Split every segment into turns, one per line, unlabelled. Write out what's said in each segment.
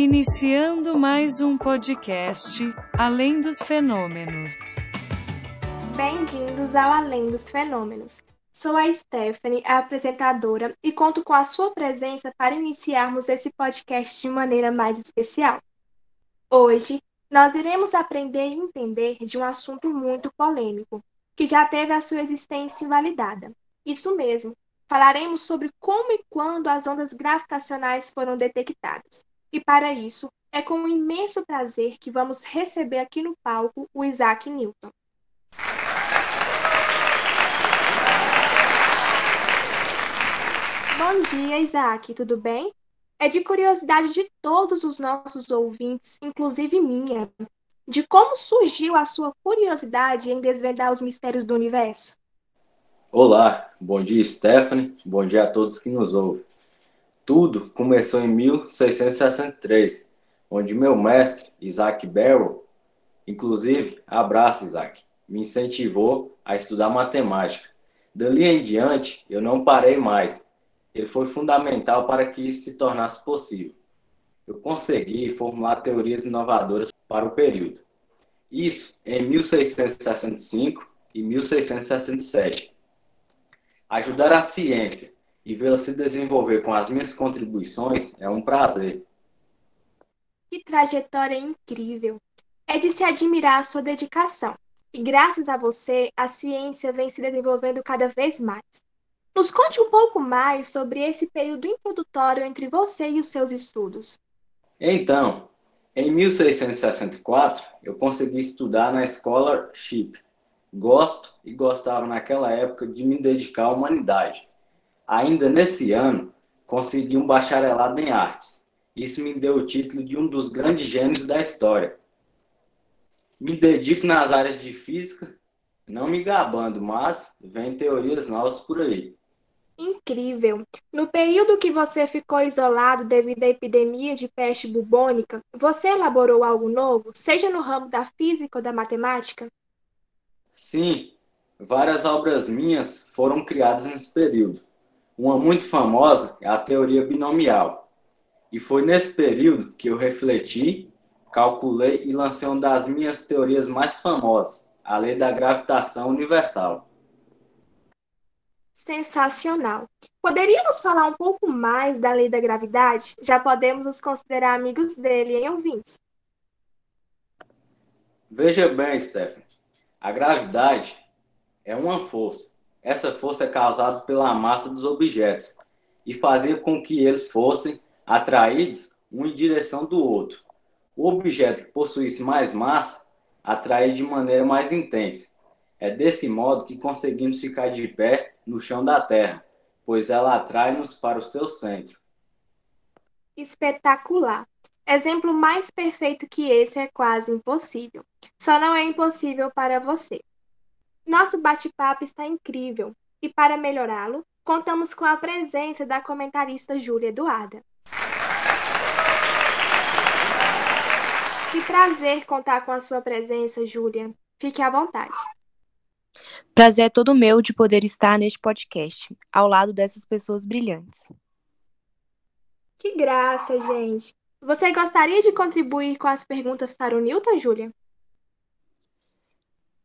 Iniciando mais um podcast, Além dos Fenômenos.
Bem-vindos ao Além dos Fenômenos. Sou a Stephanie, a apresentadora, e conto com a sua presença para iniciarmos esse podcast de maneira mais especial. Hoje, nós iremos aprender e entender de um assunto muito polêmico, que já teve a sua existência invalidada. Isso mesmo, falaremos sobre como e quando as ondas gravitacionais foram detectadas. E para isso, é com um imenso prazer que vamos receber aqui no palco o Isaac Newton. Bom dia, Isaac, tudo bem? É de curiosidade de todos os nossos ouvintes, inclusive minha, de como surgiu a sua curiosidade em desvendar os mistérios do universo.
Olá, bom dia, Stephanie, bom dia a todos que nos ouvem. Tudo começou em 1663, onde meu mestre, Isaac Barrow, inclusive, abraço Isaac, me incentivou a estudar matemática. Dali em diante, eu não parei mais. Ele foi fundamental para que isso se tornasse possível. Eu consegui formular teorias inovadoras para o período. Isso em 1665 e 1667. Ajudar a ciência e vê-la se desenvolver com as minhas contribuições é um prazer.
Que trajetória incrível! É de se admirar a sua dedicação. E graças a você, a ciência vem se desenvolvendo cada vez mais. Nos conte um pouco mais sobre esse período introdutório entre você e os seus estudos.
Então, em 1664, eu consegui estudar na Scholarship. Gosto e gostava naquela época de me dedicar à humanidade. Ainda nesse ano, consegui um bacharelado em artes. Isso me deu o título de um dos grandes gênios da história. Me dedico nas áreas de física, não me gabando, mas vem teorias novas por aí.
Incrível! No período que você ficou isolado devido à epidemia de peste bubônica, você elaborou algo novo, seja no ramo da física ou da matemática?
Sim, várias obras minhas foram criadas nesse período. Uma muito famosa é a teoria binomial. E foi nesse período que eu refleti, calculei e lancei uma das minhas teorias mais famosas, a lei da gravitação universal.
Sensacional! Poderíamos falar um pouco mais da lei da gravidade? Já podemos nos considerar amigos dele, hein, ouvintes?
Veja bem, Stephen. A gravidade é uma força essa força é causada pela massa dos objetos e fazia com que eles fossem atraídos um em direção do outro. O objeto que possuísse mais massa atraía de maneira mais intensa. É desse modo que conseguimos ficar de pé no chão da Terra, pois ela atrai-nos para o seu centro.
Espetacular! Exemplo mais perfeito que esse é quase impossível. Só não é impossível para você. Nosso bate-papo está incrível e, para melhorá-lo, contamos com a presença da comentarista Júlia Eduarda. Que prazer contar com a sua presença, Júlia. Fique à vontade.
Prazer é todo meu de poder estar neste podcast, ao lado dessas pessoas brilhantes.
Que graça, gente. Você gostaria de contribuir com as perguntas para o Newton, Júlia?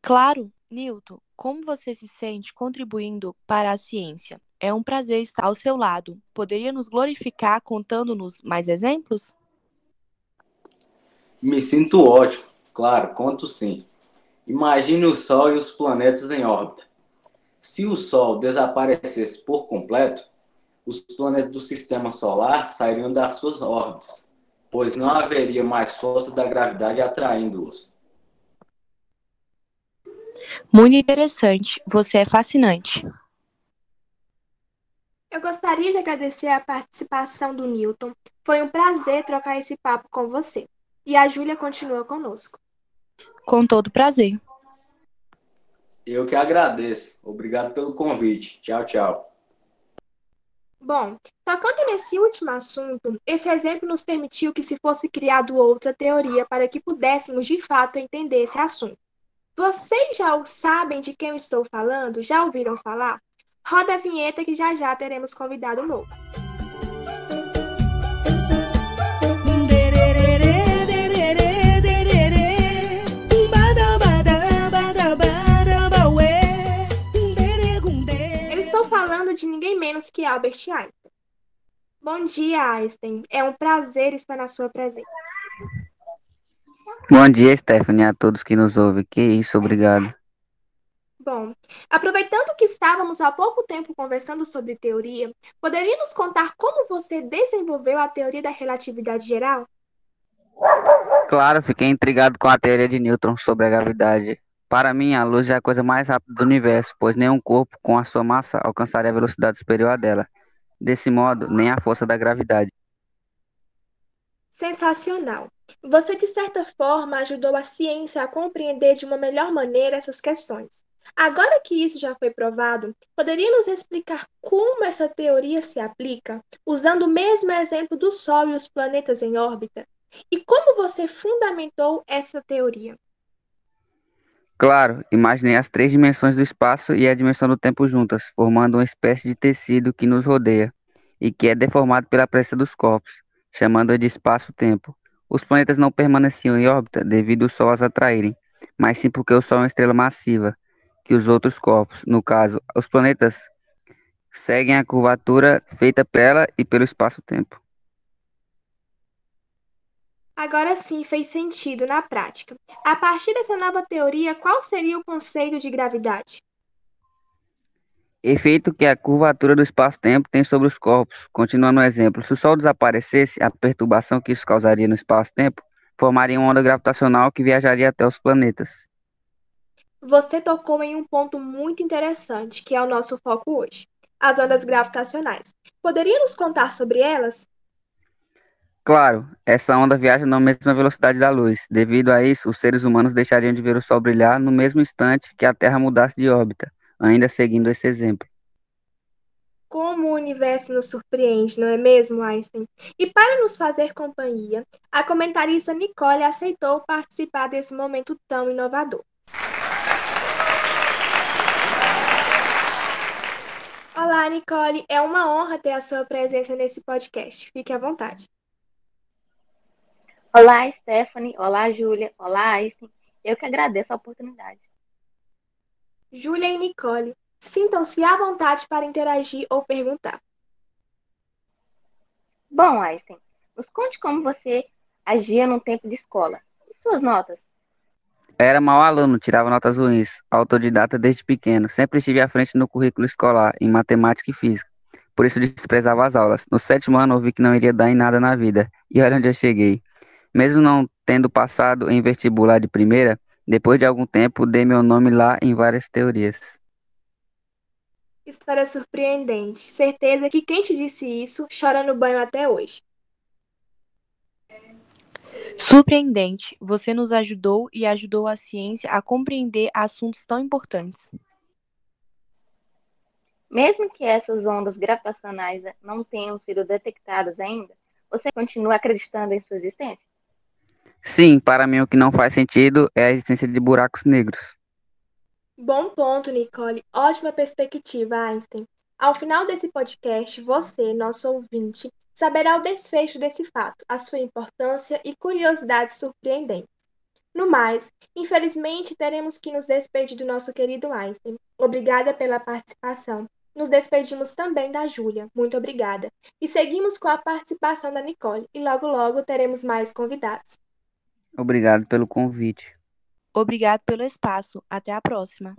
Claro, Newton, como você se sente contribuindo para a ciência? É um prazer estar ao seu lado. Poderia nos glorificar contando-nos mais exemplos?
Me sinto ótimo. Claro, conto sim. Imagine o Sol e os planetas em órbita. Se o Sol desaparecesse por completo, os planetas do sistema solar sairiam das suas órbitas, pois não haveria mais força da gravidade atraindo-os.
Muito interessante. Você é fascinante.
Eu gostaria de agradecer a participação do Newton. Foi um prazer trocar esse papo com você. E a Júlia continua conosco.
Com todo prazer.
Eu que agradeço. Obrigado pelo convite. Tchau, tchau.
Bom, tocando nesse último assunto, esse exemplo nos permitiu que se fosse criado outra teoria para que pudéssemos de fato entender esse assunto. Vocês já sabem de quem eu estou falando? Já ouviram falar? Roda a vinheta que já já teremos convidado novo.
Eu estou
falando de ninguém menos que Albert Einstein. Bom dia, Einstein. É um prazer estar na sua presença.
Bom dia, Stephanie, a todos que nos ouvem. Que isso, obrigado.
Bom, aproveitando que estávamos há pouco tempo conversando sobre teoria, poderia nos contar como você desenvolveu a teoria da relatividade geral?
Claro, fiquei intrigado com a teoria de Newton sobre a gravidade. Para mim, a luz é a coisa mais rápida do universo, pois nenhum corpo com a sua massa alcançaria a velocidade superior à dela. Desse modo, nem a força da gravidade.
Sensacional! Você, de certa forma, ajudou a ciência a compreender de uma melhor maneira essas questões. Agora que isso já foi provado, poderia nos explicar como essa teoria se aplica, usando o mesmo exemplo do Sol e os planetas em órbita? E como você fundamentou essa teoria?
Claro, imaginei as três dimensões do espaço e a dimensão do tempo juntas, formando uma espécie de tecido que nos rodeia e que é deformado pela pressa dos corpos, chamando-a de espaço-tempo. Os planetas não permaneciam em órbita devido ao Sol as atraírem, mas sim porque o Sol é uma estrela massiva que os outros corpos. No caso, os planetas seguem a curvatura feita pela e pelo espaço-tempo.
Agora sim fez sentido na prática. A partir dessa nova teoria, qual seria o conceito de gravidade?
Efeito que a curvatura do espaço-tempo tem sobre os corpos. Continuando o exemplo, se o Sol desaparecesse, a perturbação que isso causaria no espaço-tempo formaria uma onda gravitacional que viajaria até os planetas.
Você tocou em um ponto muito interessante, que é o nosso foco hoje: as ondas gravitacionais. Poderia nos contar sobre elas?
Claro, essa onda viaja na mesma velocidade da luz. Devido a isso, os seres humanos deixariam de ver o Sol brilhar no mesmo instante que a Terra mudasse de órbita, ainda seguindo esse exemplo.
Como o universo nos surpreende, não é mesmo, Einstein? E para nos fazer companhia, a comentarista Nicole aceitou participar desse momento tão inovador. Olá, Nicole. É uma honra ter a sua presença nesse podcast. Fique à vontade.
Olá, Stephanie. Olá, Júlia. Olá, Einstein. Eu que agradeço a oportunidade.
Júlia e Nicole, sintam-se à vontade para interagir ou perguntar.
Bom, Einstein, nos conte como você agia no tempo de escola. E suas notas?
Era mau aluno, tirava notas ruins, autodidata desde pequeno, sempre estive à frente no currículo escolar, em matemática e física. Por isso desprezava as aulas. No sétimo ano ouvi que não iria dar em nada na vida, e olha onde eu cheguei. Mesmo não tendo passado em vestibular de primeira, depois de algum tempo dei meu nome lá em várias teorias.
História surpreendente. Certeza que quem te disse isso chora no banho até hoje.
Surpreendente, você nos ajudou e ajudou a ciência a compreender assuntos tão importantes.
Mesmo que essas ondas gravitacionais não tenham sido detectadas ainda, você continua acreditando em sua existência?
Sim, para mim o que não faz sentido é a existência de buracos negros.
Bom ponto, Nicole. Ótima perspectiva, Einstein. Ao final desse podcast, você, nosso ouvinte, saberá o desfecho desse fato, a sua importância e curiosidades surpreendentes. No mais, infelizmente teremos que nos despedir do nosso querido Einstein. Obrigada pela participação. Nos despedimos também da Júlia. Muito obrigada. E seguimos com a participação da Nicole. E logo, logo teremos mais convidados.
Obrigado pelo convite.
Obrigado pelo espaço. Até a próxima.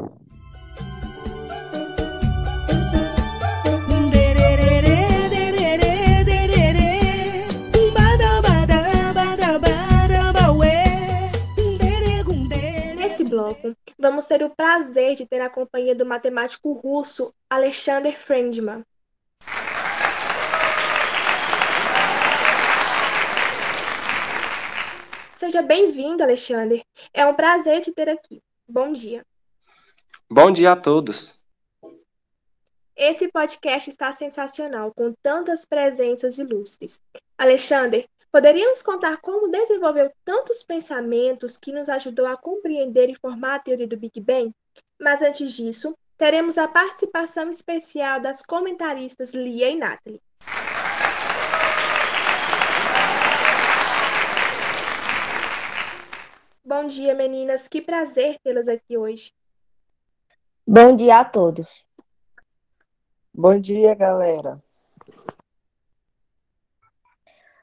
bloco, vamos ter o prazer de ter a companhia do matemático russo Alexander Friedman. Seja bem-vindo, Alexander. É um prazer te ter aqui. Bom dia.
Bom dia a todos.
Esse podcast está sensacional, com tantas presenças ilustres. Alexander, Poderia nos contar como desenvolveu tantos pensamentos que nos ajudou a compreender e formar a teoria do Big Bang? Mas antes disso, teremos a participação especial das comentaristas Lia e Natalie. Bom dia, meninas. Que prazer tê-las aqui hoje.
Bom dia a todos. Bom dia, galera.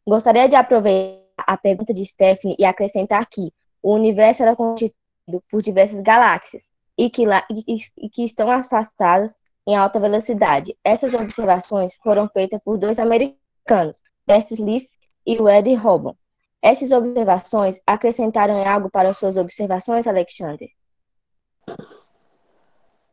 Gostaria de aproveitar a pergunta de Stephanie e acrescentar que o universo era constituído por diversas galáxias e que, lá, e, e que estão afastadas em alta velocidade. Essas observações foram feitas por dois americanos, Bess Leaf e Eddie Robin. Essas observações acrescentaram algo para suas observações, Alexander?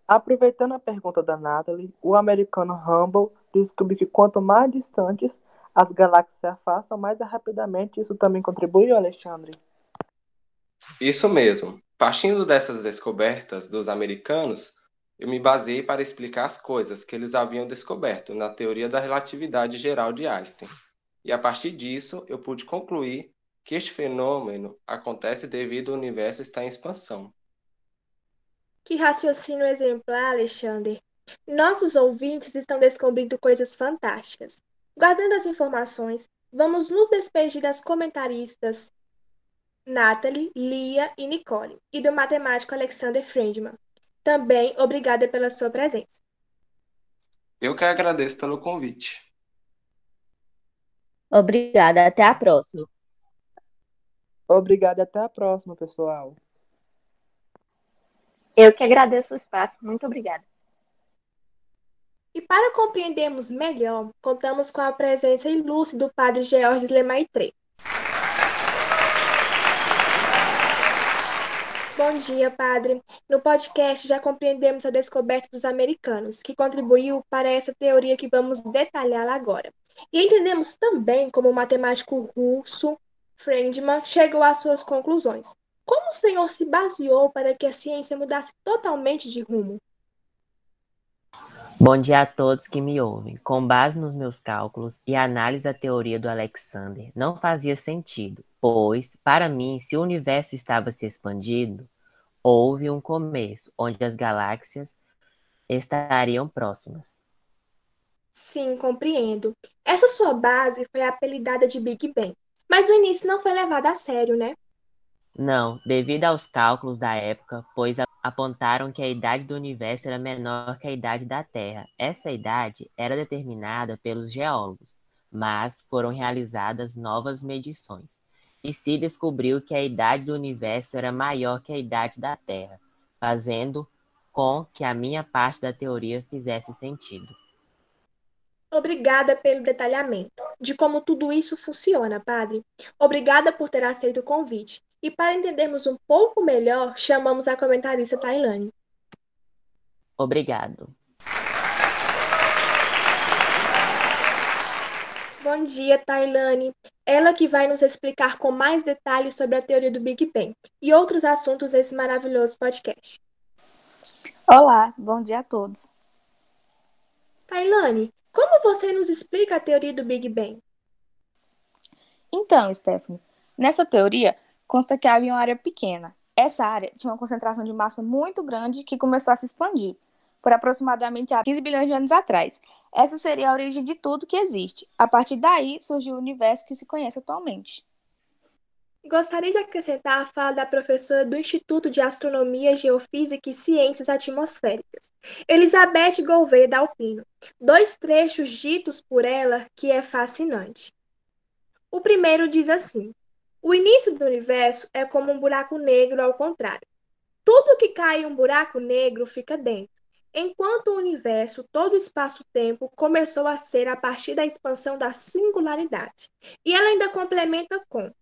Aproveitando a pergunta da Natalie, o americano Hubble descobriu que quanto mais distantes as galáxias se afastam, mais rapidamente isso também contribui, Alexandre?
Isso mesmo. Partindo dessas descobertas dos americanos, eu me baseei para explicar as coisas que eles haviam descoberto na teoria da relatividade geral de Einstein. E a partir disso, eu pude concluir que este fenômeno acontece devido ao universo estar em expansão.
Que raciocínio exemplar, Alexander. Nossos ouvintes estão descobrindo coisas fantásticas. Guardando as informações, vamos nos despedir das comentaristas Natalie, Lia e Nicole, e do matemático Alexander Friedman. Também obrigada pela sua presença.
Eu que agradeço pelo convite.
Obrigada, até a próxima.
Obrigado, até a próxima, pessoal.
Eu que agradeço o espaço. Muito obrigada.
E para compreendermos melhor, contamos com a presença ilustre do padre Georges Lemaitre. Bom dia, padre. No podcast já compreendemos a descoberta dos americanos, que contribuiu para essa teoria que vamos detalhar agora. E entendemos também como o matemático russo Friedman chegou às suas conclusões. Como o senhor se baseou para que a ciência mudasse totalmente de rumo?
Bom dia a todos que me ouvem. Com base nos meus cálculos e análise da teoria do Alexander, não fazia sentido, pois, para mim, se o universo estava se expandindo, houve um começo onde as galáxias estariam próximas.
Sim, compreendo. Essa sua base foi apelidada de Big Bang, mas o início não foi levado a sério, né?
Não, devido aos cálculos da época, pois apontaram que a idade do universo era menor que a idade da Terra. Essa idade era determinada pelos geólogos, mas foram realizadas novas medições e se descobriu que a idade do universo era maior que a idade da Terra, fazendo com que a minha parte da teoria fizesse sentido.
Obrigada pelo detalhamento de como tudo isso funciona, padre. Obrigada por ter aceito o convite. E para entendermos um pouco melhor, chamamos a comentarista Tailane.
Obrigado.
Bom dia, Tailane. Ela que vai nos explicar com mais detalhes sobre a teoria do Big Bang e outros assuntos desse maravilhoso podcast.
Olá, bom dia a todos.
Tailane, como você nos explica a teoria do Big Bang?
Então, Stephanie, nessa teoria consta que havia uma área pequena. Essa área tinha uma concentração de massa muito grande que começou a se expandir, por aproximadamente há 15 bilhões de anos atrás. Essa seria a origem de tudo que existe. A partir daí surgiu o universo que se conhece atualmente.
Gostaria de acrescentar a fala da professora do Instituto de Astronomia, Geofísica e Ciências Atmosféricas, Elizabeth Gouveia Dalpino. Dois trechos ditos por ela que é fascinante. O primeiro diz assim: O início do universo é como um buraco negro ao contrário. Tudo que cai em um buraco negro fica dentro, enquanto o universo, todo o espaço-tempo, começou a ser a partir da expansão da singularidade. E ela ainda complementa com: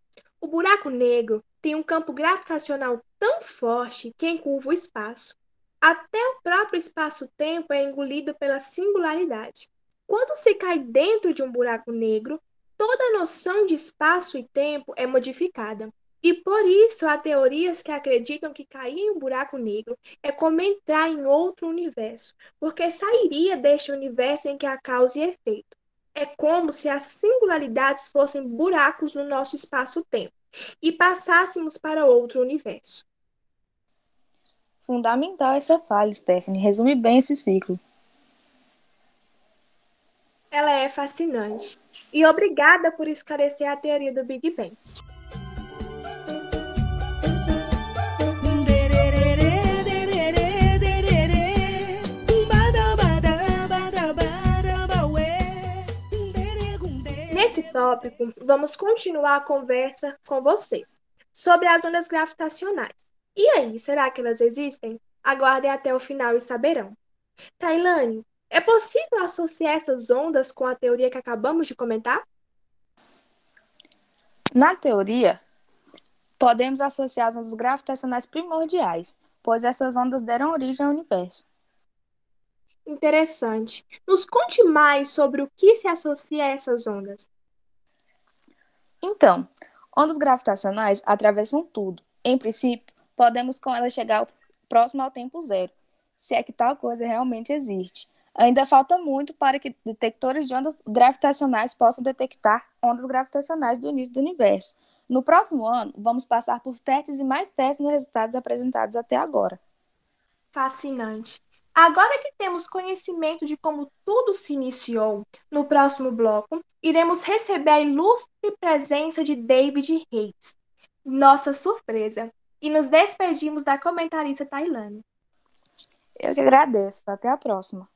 o buraco negro tem um campo gravitacional tão forte que encurva o espaço. Até o próprio espaço-tempo é engolido pela singularidade. Quando se cai dentro de um buraco negro, toda a noção de espaço e tempo é modificada. E por isso há teorias que acreditam que cair em um buraco negro é como entrar em outro universo, porque sairia deste universo em que há causa e efeito. É como se as singularidades fossem buracos no nosso espaço-tempo e passássemos para outro universo.
Fundamental essa fala, Stephanie. Resume bem esse ciclo.
Ela é fascinante. E obrigada por esclarecer a teoria do Big Bang. Nesse tópico, vamos continuar a conversa com você sobre as ondas gravitacionais. E aí, será que elas existem? Aguardem até o final e saberão. Tailane, é possível associar essas ondas com a teoria que acabamos de comentar?
Na teoria, podemos associar as ondas gravitacionais primordiais, pois essas ondas deram origem ao universo.
Interessante. Nos conte mais sobre o que se associa a essas ondas.
Então, ondas gravitacionais atravessam tudo. Em princípio, podemos com elas chegar próximo ao tempo zero, se é que tal coisa realmente existe. Ainda falta muito para que detectores de ondas gravitacionais possam detectar ondas gravitacionais do início do universo. No próximo ano, vamos passar por testes e mais testes nos resultados apresentados até agora.
Fascinante. Agora que temos conhecimento de como tudo se iniciou, no próximo bloco iremos receber a ilustre presença de David Reis, nossa surpresa, e nos despedimos da comentarista Tailane.
Eu que agradeço. Até a próxima.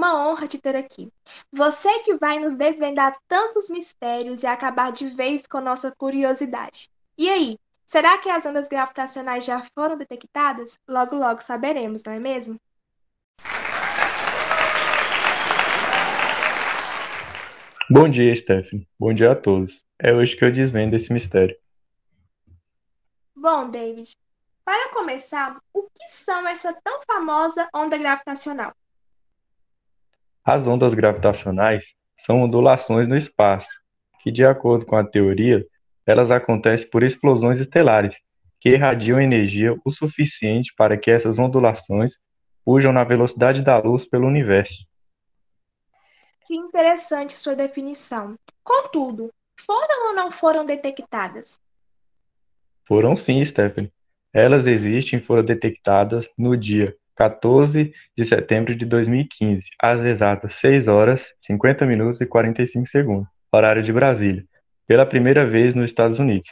Uma honra te ter aqui. Você que vai nos desvendar tantos mistérios e acabar de vez com nossa curiosidade. E aí, será que as ondas gravitacionais já foram detectadas? Logo, logo saberemos, não é mesmo?
Bom dia, Stephanie. Bom dia a todos. É hoje que eu desvendo esse mistério.
Bom, David, para começar, o que são essa tão famosa onda gravitacional?
As ondas gravitacionais são ondulações no espaço, que, de acordo com a teoria, elas acontecem por explosões estelares, que irradiam energia o suficiente para que essas ondulações fujam na velocidade da luz pelo universo.
Que interessante sua definição. Contudo, foram ou não foram detectadas?
Foram sim, Stephanie. Elas existem e foram detectadas no dia 14 de setembro de 2015, às exatas 6 horas, 50 minutos e 45 segundos, horário de Brasília, pela primeira vez nos Estados Unidos.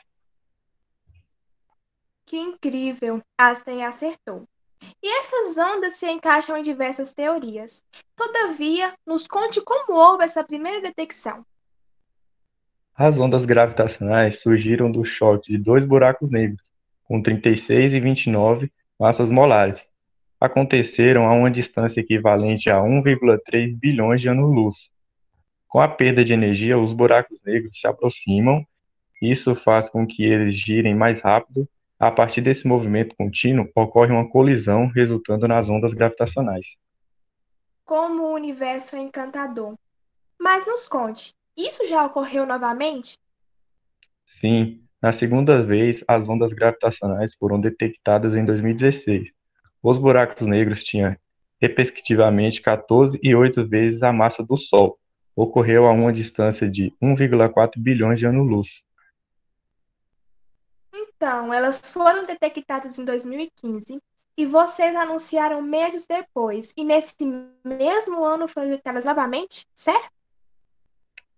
Que incrível! Einstein acertou. E essas ondas se encaixam em diversas teorias. Todavia, nos conte como houve essa primeira detecção.
As ondas gravitacionais surgiram do choque de dois buracos negros, com 36 e 29 massas molares, aconteceram a uma distância equivalente a 1,3 bilhões de anos-luz. Com a perda de energia, os buracos negros se aproximam, isso faz com que eles girem mais rápido. A partir desse movimento contínuo, ocorre uma colisão, resultando nas ondas gravitacionais.
Como o universo é encantador. Mas nos conte, isso já ocorreu novamente?
Sim, na segunda vez, as ondas gravitacionais foram detectadas em 2016 os buracos negros tinham, respectivamente, 14 e 8 vezes a massa do Sol. Ocorreu a uma distância de 1,4 bilhões de anos-luz.
Então, elas foram detectadas em 2015 e vocês anunciaram meses depois. E nesse mesmo ano foram detectadas novamente, certo?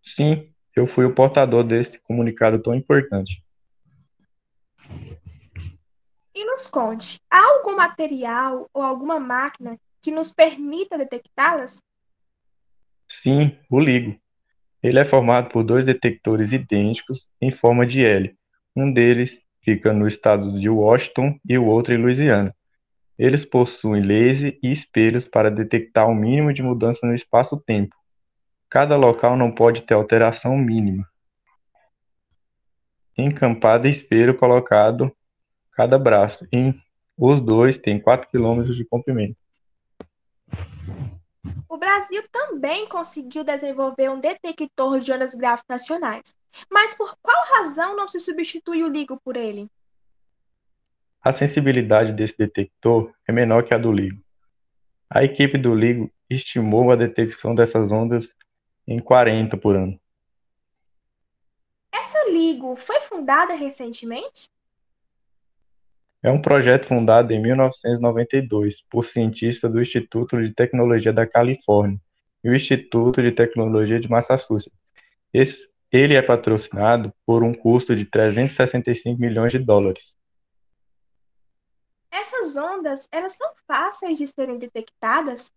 Sim, eu fui o portador deste comunicado tão importante.
E nos conte, há algum material ou alguma máquina que nos permita detectá-las?
Sim, o LIGO. Ele é formado por dois detectores idênticos em forma de L. Um deles fica no estado de Washington e o outro em Louisiana. Eles possuem laser e espelhos para detectar o mínimo de mudança no espaço-tempo. Cada local não pode ter alteração mínima. Em cada espelho colocado cada braço, e os dois têm 4 km de comprimento.
O Brasil também conseguiu desenvolver um detector de ondas gravitacionais. Mas por qual razão não se substitui o LIGO por ele?
A sensibilidade desse detector é menor que a do LIGO. A equipe do LIGO estimou a detecção dessas ondas em 40 por ano.
Essa LIGO foi fundada recentemente?
É um projeto fundado em 1992 por cientistas do Instituto de Tecnologia da Califórnia e o Instituto de Tecnologia de Massachusetts. Esse, Ele é patrocinado por um custo de 365 milhões de dólares.
Essas ondas, elas são fáceis de serem detectadas?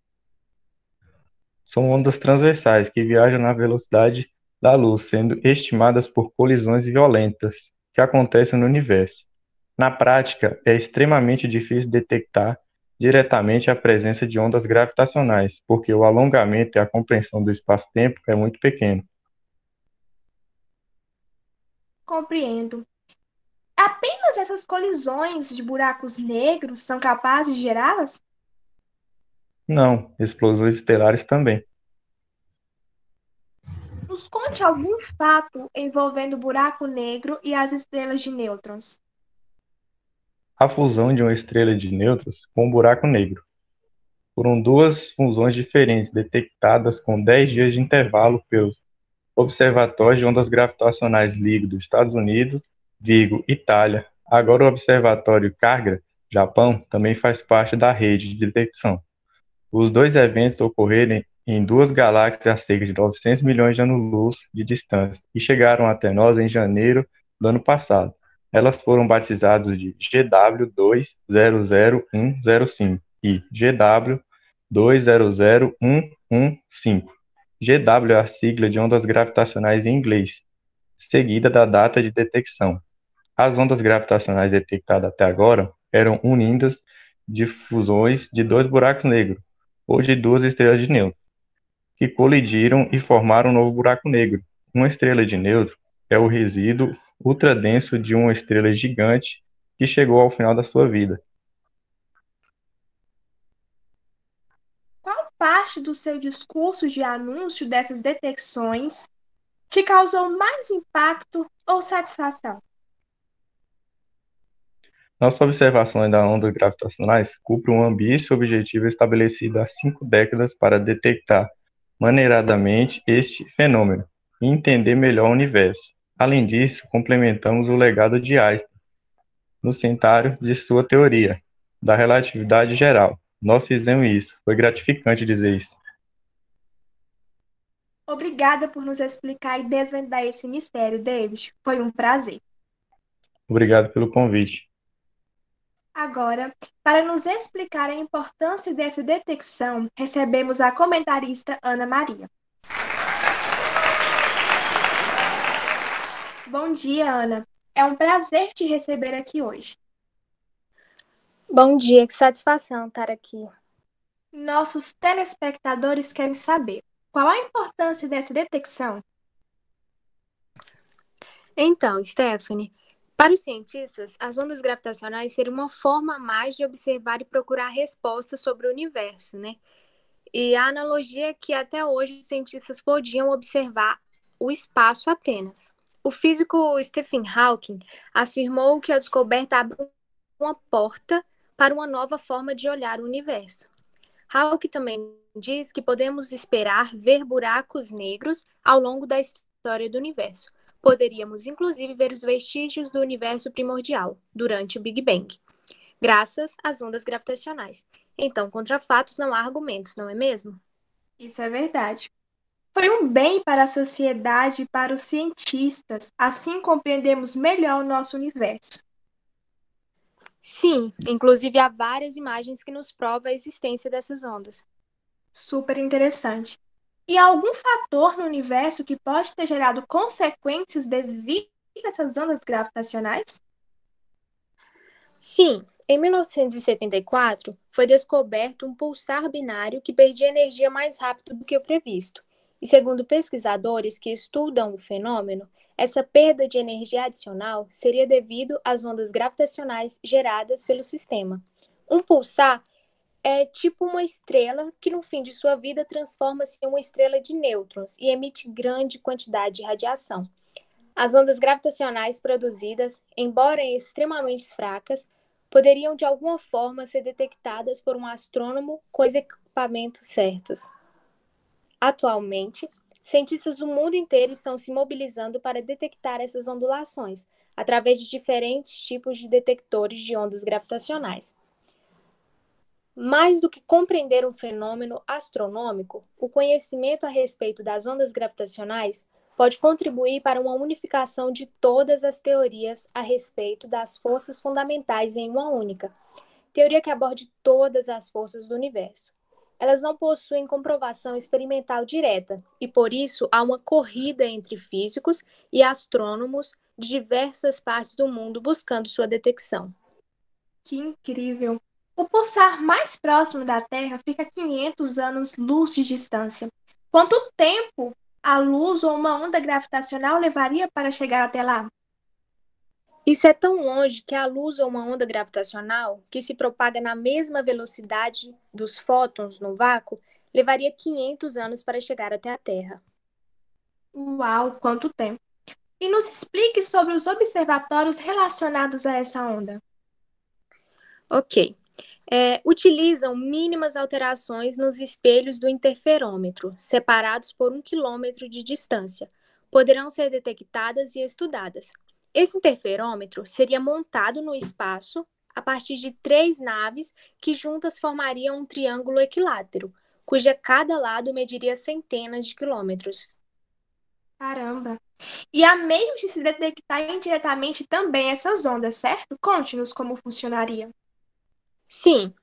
São ondas transversais que viajam na velocidade da luz, sendo estimadas por colisões violentas que acontecem no universo. Na prática, é extremamente difícil detectar diretamente a presença de ondas gravitacionais, porque o alongamento e a compreensão do espaço-tempo é muito pequeno.
Compreendo. Apenas essas colisões de buracos negros são capazes de gerá-las?
Não, explosões estelares também.
Nos conte algum fato envolvendo o buraco negro e as estrelas de nêutrons.
A fusão de uma estrela de nêutrons com um buraco negro. Foram duas fusões diferentes detectadas com 10 dias de intervalo pelos Observatórios de Ondas Gravitacionais LIGO dos Estados Unidos, Vigo, Itália. Agora o Observatório Kargra, Japão, também faz parte da rede de detecção. Os dois eventos ocorreram em duas galáxias a cerca de 900 milhões de anos-luz de distância e chegaram até nós em janeiro do ano passado. Elas foram batizadas de GW200105 e GW200115. GW é a sigla de ondas gravitacionais em inglês, seguida da data de detecção. As ondas gravitacionais detectadas até agora eram unidas de fusões de dois buracos negros, ou de duas estrelas de nêutron, que colidiram e formaram um novo buraco negro. Uma estrela de nêutron é o resíduo ultradenso de uma estrela gigante que chegou ao final da sua vida.
Qual parte do seu discurso de anúncio dessas detecções te causou mais impacto ou satisfação?
Nossa observação das ondas gravitacionais cumpre um ambício objetivo estabelecido há cinco décadas para detectar maneiradamente este fenômeno e entender melhor o universo. Além disso, complementamos o legado de Einstein no centário de sua teoria da relatividade geral. Nós fizemos isso. Foi gratificante dizer isso.
Obrigada por nos explicar e desvendar esse mistério, David. Foi um prazer.
Obrigado pelo convite.
Agora, para nos explicar a importância dessa detecção, recebemos a comentarista Ana Maria. Bom dia, Ana. É um prazer te receber aqui hoje.
Bom dia, que satisfação estar aqui.
Nossos telespectadores querem saber qual a importância dessa detecção.
Então, Stephanie, para os cientistas, as ondas gravitacionais seriam uma forma a mais de observar e procurar respostas sobre o universo, né? E a analogia é que até hoje os cientistas podiam observar o espaço apenas. O físico Stephen Hawking afirmou que a descoberta abre uma porta para uma nova forma de olhar o universo. Hawking também diz que podemos esperar ver buracos negros ao longo da história do universo, poderíamos inclusive ver os vestígios do universo primordial durante o Big Bang, graças às ondas gravitacionais. Então, contra fatos não há argumentos, não é mesmo?
Isso é verdade. Foi um bem para a sociedade e para os cientistas, assim compreendemos melhor o nosso universo.
Sim, inclusive há várias imagens que nos provam a existência dessas ondas.
Super interessante. E algum fator no universo que pode ter gerado consequências devido a essas ondas gravitacionais?
Sim, em 1974 foi descoberto um pulsar binário que perdia energia mais rápido do que o previsto. E segundo pesquisadores que estudam o fenômeno, essa perda de energia adicional seria devido às ondas gravitacionais geradas pelo sistema. Um pulsar é tipo uma estrela que, no fim de sua vida, transforma-se em uma estrela de nêutrons e emite grande quantidade de radiação. As ondas gravitacionais produzidas, embora extremamente fracas, poderiam de alguma forma ser detectadas por um astrônomo com os equipamentos certos. Atualmente, cientistas do mundo inteiro estão se mobilizando para detectar essas ondulações através de diferentes tipos de detectores de ondas gravitacionais. Mais do que compreender um fenômeno astronômico, o conhecimento a respeito das ondas gravitacionais pode contribuir para uma unificação de todas as teorias a respeito das forças fundamentais em uma única, teoria que aborde todas as forças do universo. Elas não possuem comprovação experimental direta e, por isso, há uma corrida entre físicos e astrônomos de diversas partes do mundo buscando sua detecção.
Que incrível! O pulsar mais próximo da Terra fica a 500 anos-luz de distância. Quanto tempo a luz ou uma onda gravitacional levaria para chegar até lá?
Isso é tão longe que a luz ou uma onda gravitacional, que se propaga na mesma velocidade dos fótons no vácuo, levaria 500 anos para chegar até a Terra.
Uau, quanto tempo! E nos explique sobre os observatórios relacionados a essa onda.
Ok. É, utilizam mínimas alterações nos espelhos do interferômetro, separados por um quilômetro de distância. Poderão ser detectadas e estudadas. Esse interferômetro seria montado no espaço a partir de três naves que juntas formariam um triângulo equilátero, cuja cada lado mediria centenas de quilômetros.
Caramba! E há meios de se detectar indiretamente também essas ondas, certo? Conte-nos como funcionaria.
Sim.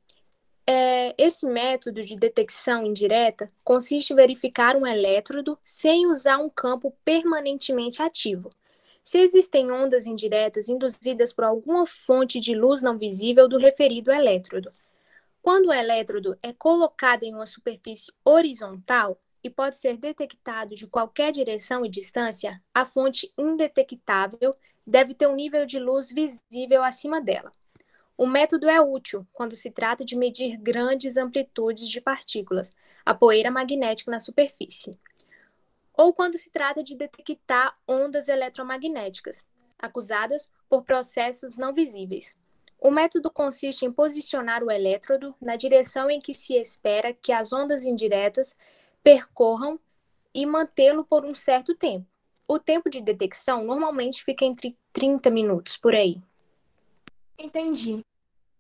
É, esse método de detecção indireta consiste em verificar um elétrodo sem usar um campo permanentemente ativo se existem ondas indiretas induzidas por alguma fonte de luz não visível do referido elétrodo. Quando o elétrodo é colocado em uma superfície horizontal e pode ser detectado de qualquer direção e distância, a fonte indetectável deve ter um nível de luz visível acima dela. O método é útil quando se trata de medir grandes amplitudes de partículas, a poeira magnética na superfície ou quando se trata de detectar ondas eletromagnéticas, acusadas por processos não visíveis. O método consiste em posicionar o elétrodo na direção em que se espera que as ondas indiretas percorram e mantê-lo por um certo tempo. O tempo de detecção normalmente fica entre 30 minutos por aí.
Entendi.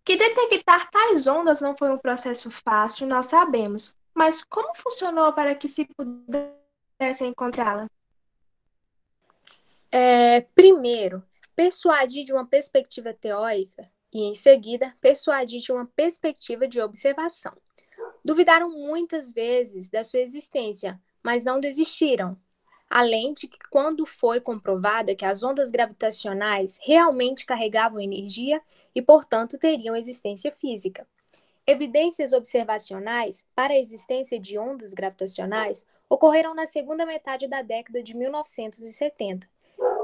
Que detectar tais ondas não foi um processo fácil, nós sabemos. Mas como funcionou para que se pudesse pudessem encontrá-la?
É, primeiro, persuadir de uma perspectiva teórica e, em seguida, persuadir de uma perspectiva de observação. Duvidaram muitas vezes da sua existência, mas não desistiram. Além de que, quando foi comprovada que as ondas gravitacionais realmente carregavam energia e, portanto, teriam existência física. Evidências observacionais para a existência de ondas gravitacionais ocorreram na segunda metade da década de 1970.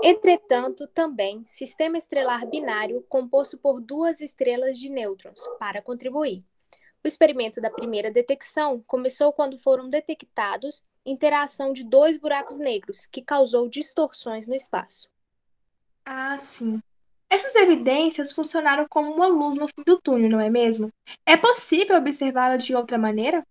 Entretanto, também sistema estelar binário composto por duas estrelas de nêutrons para contribuir. O experimento da primeira detecção começou quando foram detectados interação de dois buracos negros, que causou distorções no espaço.
Ah, sim. Essas evidências funcionaram como uma luz no fim do túnel, não é mesmo? É possível observá-la de outra maneira?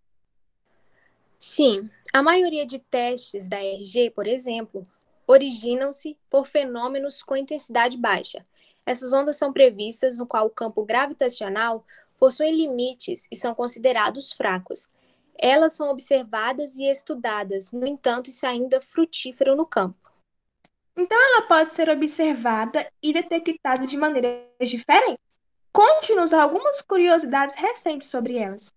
Sim, a maioria de testes da RG, por exemplo, originam-se por fenômenos com intensidade baixa. Essas ondas são previstas no qual o campo gravitacional possui limites e são considerados fracos. Elas são observadas e estudadas, no entanto, isso é ainda frutífero no campo.
Então ela pode ser observada e detectada de maneiras diferentes. Conte-nos algumas curiosidades recentes sobre elas.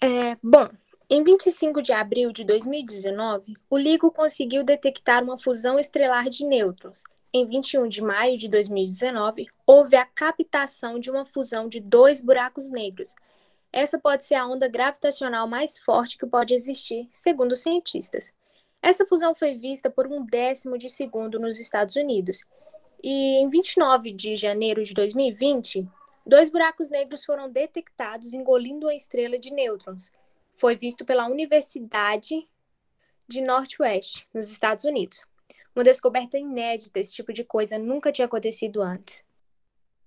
É, bom, em 25 de abril de 2019, o LIGO conseguiu detectar uma fusão estelar de nêutrons. Em 21 de maio de 2019, houve a captação de uma fusão de dois buracos negros. Essa pode ser a onda gravitacional mais forte que pode existir, segundo os cientistas. Essa fusão foi vista por um décimo de segundo nos Estados Unidos. E em 29 de janeiro de 2020, dois buracos negros foram detectados engolindo a estrela de nêutrons foi visto pela Universidade de Northwest, nos Estados Unidos. Uma descoberta inédita, esse tipo de coisa nunca tinha acontecido antes.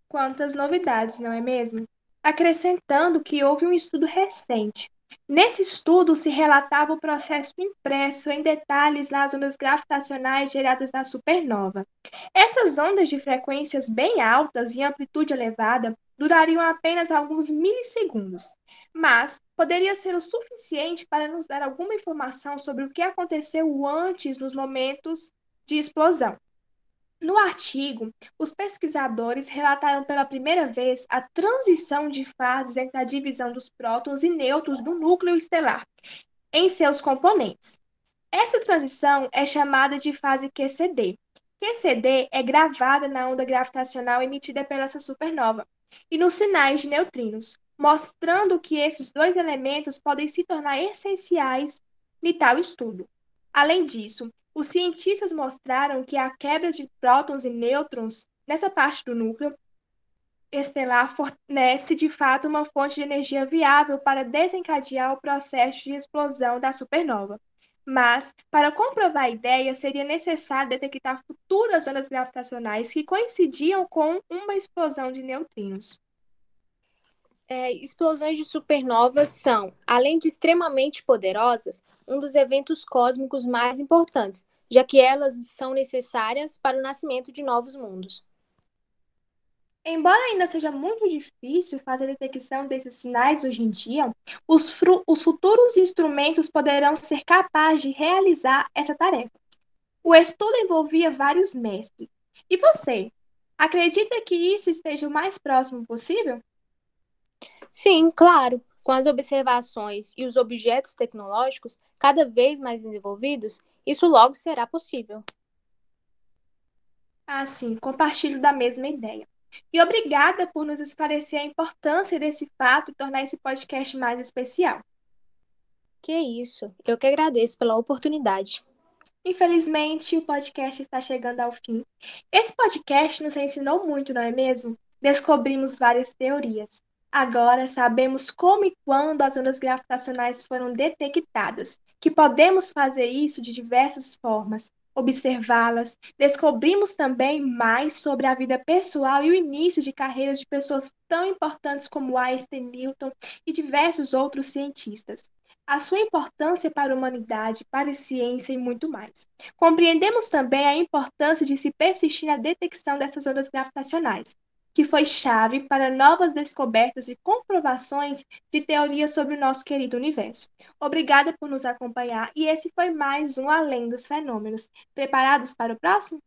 Quantas novidades, não é mesmo? Acrescentando que houve um estudo recente. Nesse estudo se relatava o processo impresso em detalhes nas ondas gravitacionais geradas na supernova. Essas ondas de frequências bem altas e amplitude elevada durariam apenas alguns milissegundos, mas poderia ser o suficiente para nos dar alguma informação sobre o que aconteceu antes nos momentos de explosão. No artigo, os pesquisadores relataram pela primeira vez a transição de fases entre a divisão dos prótons e nêutrons do núcleo estelar em seus componentes. Essa transição é chamada de fase QCD. QCD é gravada na onda gravitacional emitida pela essa supernova e nos sinais de neutrinos, mostrando que esses dois elementos podem se tornar essenciais em tal estudo. Além disso, os cientistas mostraram que a quebra de prótons e nêutrons nessa parte do núcleo estelar fornece de fato uma fonte de energia viável para desencadear o processo de explosão da supernova. Mas, para comprovar a ideia, seria necessário detectar futuras ondas gravitacionais que coincidiam com uma explosão de neutrinos.
É, explosões de supernovas são, além de extremamente poderosas, um dos eventos cósmicos mais importantes, já que elas são necessárias para o nascimento de novos mundos.
Embora ainda seja muito difícil fazer a detecção desses sinais hoje em dia, os, os futuros instrumentos poderão ser capazes de realizar essa tarefa. O estudo envolvia vários mestres. E você, acredita que isso esteja o mais próximo possível?
Sim, claro. Com as observações e os objetos tecnológicos cada vez mais desenvolvidos, isso logo será possível.
Ah, sim, compartilho da mesma ideia. E obrigada por nos esclarecer a importância desse fato e tornar esse podcast mais especial.
Que isso, eu que agradeço pela oportunidade.
Infelizmente, o podcast está chegando ao fim. Esse podcast nos ensinou muito, não é mesmo? Descobrimos várias teorias. Agora sabemos como e quando as ondas gravitacionais foram detectadas, que podemos fazer isso de diversas formas, observá-las. Descobrimos também mais sobre a vida pessoal e o início de carreiras de pessoas tão importantes como Einstein, Newton e diversos outros cientistas. A sua importância para a humanidade, para a ciência e muito mais. Compreendemos também a importância de se persistir na detecção dessas ondas gravitacionais, que foi chave para novas descobertas e comprovações de teorias sobre o nosso querido universo. Obrigada por nos acompanhar e esse foi mais um Além dos Fenômenos. Preparados para o próximo?